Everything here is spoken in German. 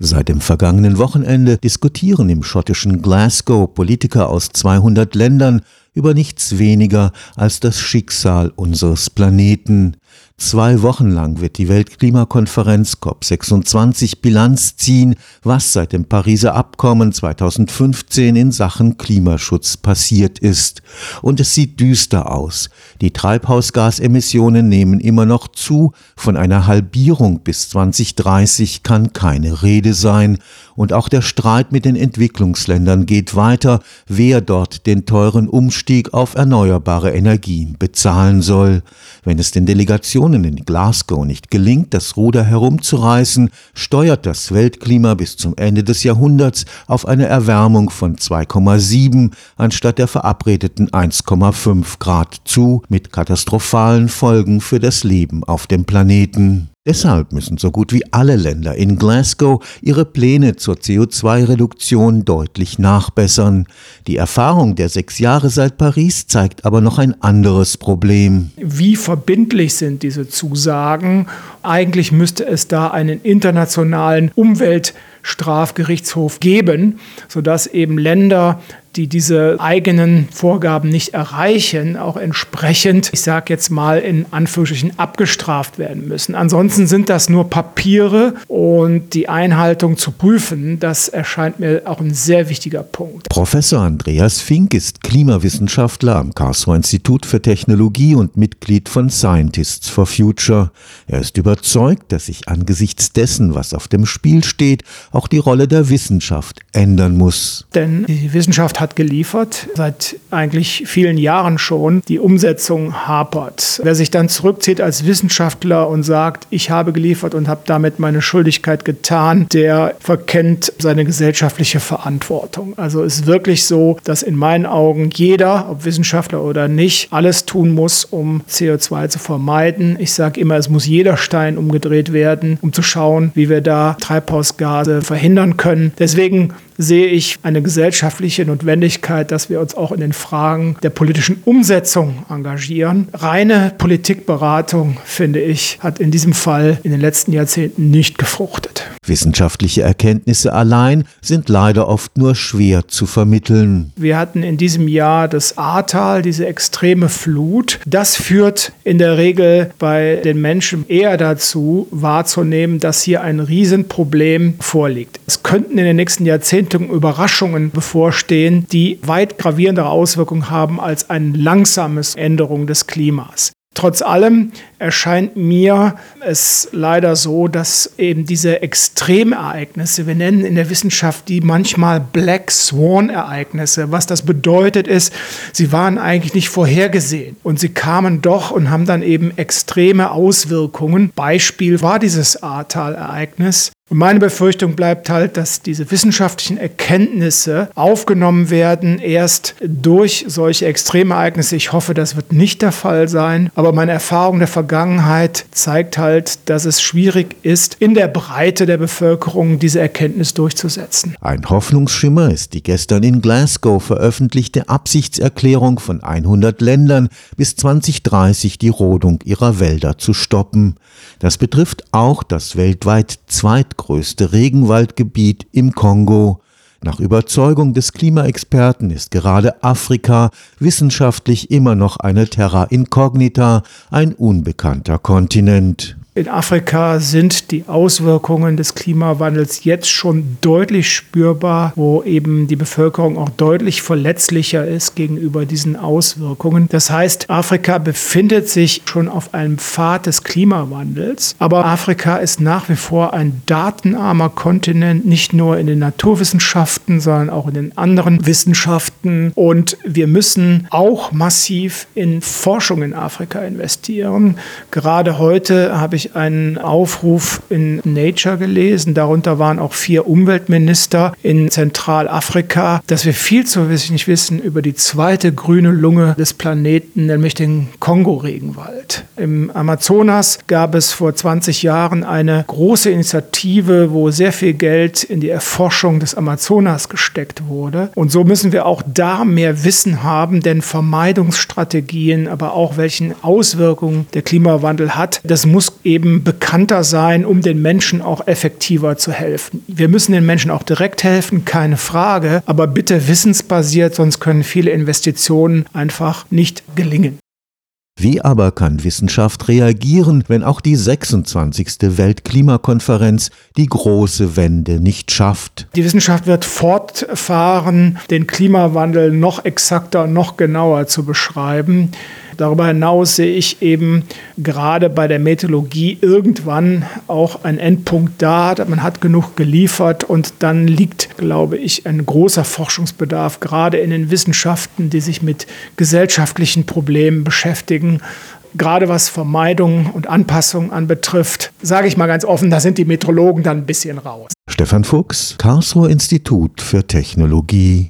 Seit dem vergangenen Wochenende diskutieren im schottischen Glasgow Politiker aus 200 Ländern über nichts weniger als das Schicksal unseres Planeten. Zwei Wochen lang wird die Weltklimakonferenz COP26 Bilanz ziehen, was seit dem Pariser Abkommen 2015 in Sachen Klimaschutz passiert ist. Und es sieht düster aus. Die Treibhausgasemissionen nehmen immer noch zu, von einer Halbierung bis 2030 kann keine Rede sein. Und auch der Streit mit den Entwicklungsländern geht weiter, wer dort den teuren Umstieg auf erneuerbare Energien bezahlen soll. Wenn es den Delegationen in Glasgow nicht gelingt, das Ruder herumzureißen, steuert das Weltklima bis zum Ende des Jahrhunderts auf eine Erwärmung von 2,7 anstatt der verabredeten 1,5 Grad zu, mit katastrophalen Folgen für das Leben auf dem Planeten. Deshalb müssen so gut wie alle Länder in Glasgow ihre Pläne zur CO2-Reduktion deutlich nachbessern. Die Erfahrung der sechs Jahre seit Paris zeigt aber noch ein anderes Problem. Wie verbindlich sind diese Zusagen? Eigentlich müsste es da einen internationalen Umweltstrafgerichtshof geben, sodass eben Länder die diese eigenen Vorgaben nicht erreichen, auch entsprechend, ich sage jetzt mal in Anführungsstrichen, abgestraft werden müssen. Ansonsten sind das nur Papiere und die Einhaltung zu prüfen, das erscheint mir auch ein sehr wichtiger Punkt. Professor Andreas Fink ist Klimawissenschaftler am Karlsruher Institut für Technologie und Mitglied von Scientists for Future. Er ist überzeugt, dass sich angesichts dessen, was auf dem Spiel steht, auch die Rolle der Wissenschaft ändern muss. Denn die Wissenschaft hat geliefert, seit eigentlich vielen Jahren schon. Die Umsetzung hapert. Wer sich dann zurückzieht als Wissenschaftler und sagt, ich habe geliefert und habe damit meine Schuldigkeit getan, der verkennt seine gesellschaftliche Verantwortung. Also ist wirklich so, dass in meinen Augen jeder, ob Wissenschaftler oder nicht, alles tun muss, um CO2 zu vermeiden. Ich sage immer, es muss jeder Stein umgedreht werden, um zu schauen, wie wir da Treibhausgase verhindern können. Deswegen sehe ich eine gesellschaftliche Notwendigkeit, dass wir uns auch in den Fragen der politischen Umsetzung engagieren. Reine Politikberatung, finde ich, hat in diesem Fall in den letzten Jahrzehnten nicht gefruchtet. Wissenschaftliche Erkenntnisse allein sind leider oft nur schwer zu vermitteln. Wir hatten in diesem Jahr das Ahrtal, diese extreme Flut. Das führt in der Regel bei den Menschen eher dazu, wahrzunehmen, dass hier ein Riesenproblem vorliegt. Es könnten in den nächsten Jahrzehnten Entwicklung, Überraschungen bevorstehen, die weit gravierendere Auswirkungen haben als eine langsame Änderung des Klimas. Trotz allem erscheint mir es leider so, dass eben diese Extremereignisse, wir nennen in der Wissenschaft die manchmal Black Swan-Ereignisse, was das bedeutet ist, sie waren eigentlich nicht vorhergesehen und sie kamen doch und haben dann eben extreme Auswirkungen. Beispiel war dieses Ahrtal-Ereignis. Und meine Befürchtung bleibt halt, dass diese wissenschaftlichen Erkenntnisse aufgenommen werden erst durch solche Extremereignisse. Ich hoffe, das wird nicht der Fall sein. Aber meine Erfahrung der Vergangenheit zeigt halt, dass es schwierig ist, in der Breite der Bevölkerung diese Erkenntnis durchzusetzen. Ein Hoffnungsschimmer ist die gestern in Glasgow veröffentlichte Absichtserklärung von 100 Ländern, bis 2030 die Rodung ihrer Wälder zu stoppen. Das betrifft auch das weltweit zweit zweitgrößte Regenwaldgebiet im Kongo. Nach Überzeugung des Klimaexperten ist gerade Afrika wissenschaftlich immer noch eine Terra incognita, ein unbekannter Kontinent. In Afrika sind die Auswirkungen des Klimawandels jetzt schon deutlich spürbar, wo eben die Bevölkerung auch deutlich verletzlicher ist gegenüber diesen Auswirkungen. Das heißt, Afrika befindet sich schon auf einem Pfad des Klimawandels, aber Afrika ist nach wie vor ein datenarmer Kontinent, nicht nur in den Naturwissenschaften, sondern auch in den anderen Wissenschaften. Und wir müssen auch massiv in Forschung in Afrika investieren. Gerade heute habe ich einen Aufruf in Nature gelesen. Darunter waren auch vier Umweltminister in Zentralafrika, dass wir viel zu wenig wissen über die zweite grüne Lunge des Planeten, nämlich den Kongo-Regenwald. Im Amazonas gab es vor 20 Jahren eine große Initiative, wo sehr viel Geld in die Erforschung des Amazonas gesteckt wurde. Und so müssen wir auch da mehr Wissen haben, denn Vermeidungsstrategien, aber auch welchen Auswirkungen der Klimawandel hat, das muss eben eben bekannter sein, um den Menschen auch effektiver zu helfen. Wir müssen den Menschen auch direkt helfen, keine Frage, aber bitte wissensbasiert, sonst können viele Investitionen einfach nicht gelingen. Wie aber kann Wissenschaft reagieren, wenn auch die 26. Weltklimakonferenz die große Wende nicht schafft? Die Wissenschaft wird fortfahren, den Klimawandel noch exakter, noch genauer zu beschreiben. Darüber hinaus sehe ich eben gerade bei der Meteorologie irgendwann auch einen Endpunkt da. Man hat genug geliefert und dann liegt, glaube ich, ein großer Forschungsbedarf, gerade in den Wissenschaften, die sich mit gesellschaftlichen Problemen beschäftigen. Gerade was Vermeidung und Anpassung anbetrifft, sage ich mal ganz offen, da sind die Meteorologen dann ein bisschen raus. Stefan Fuchs, Karlsruher Institut für Technologie.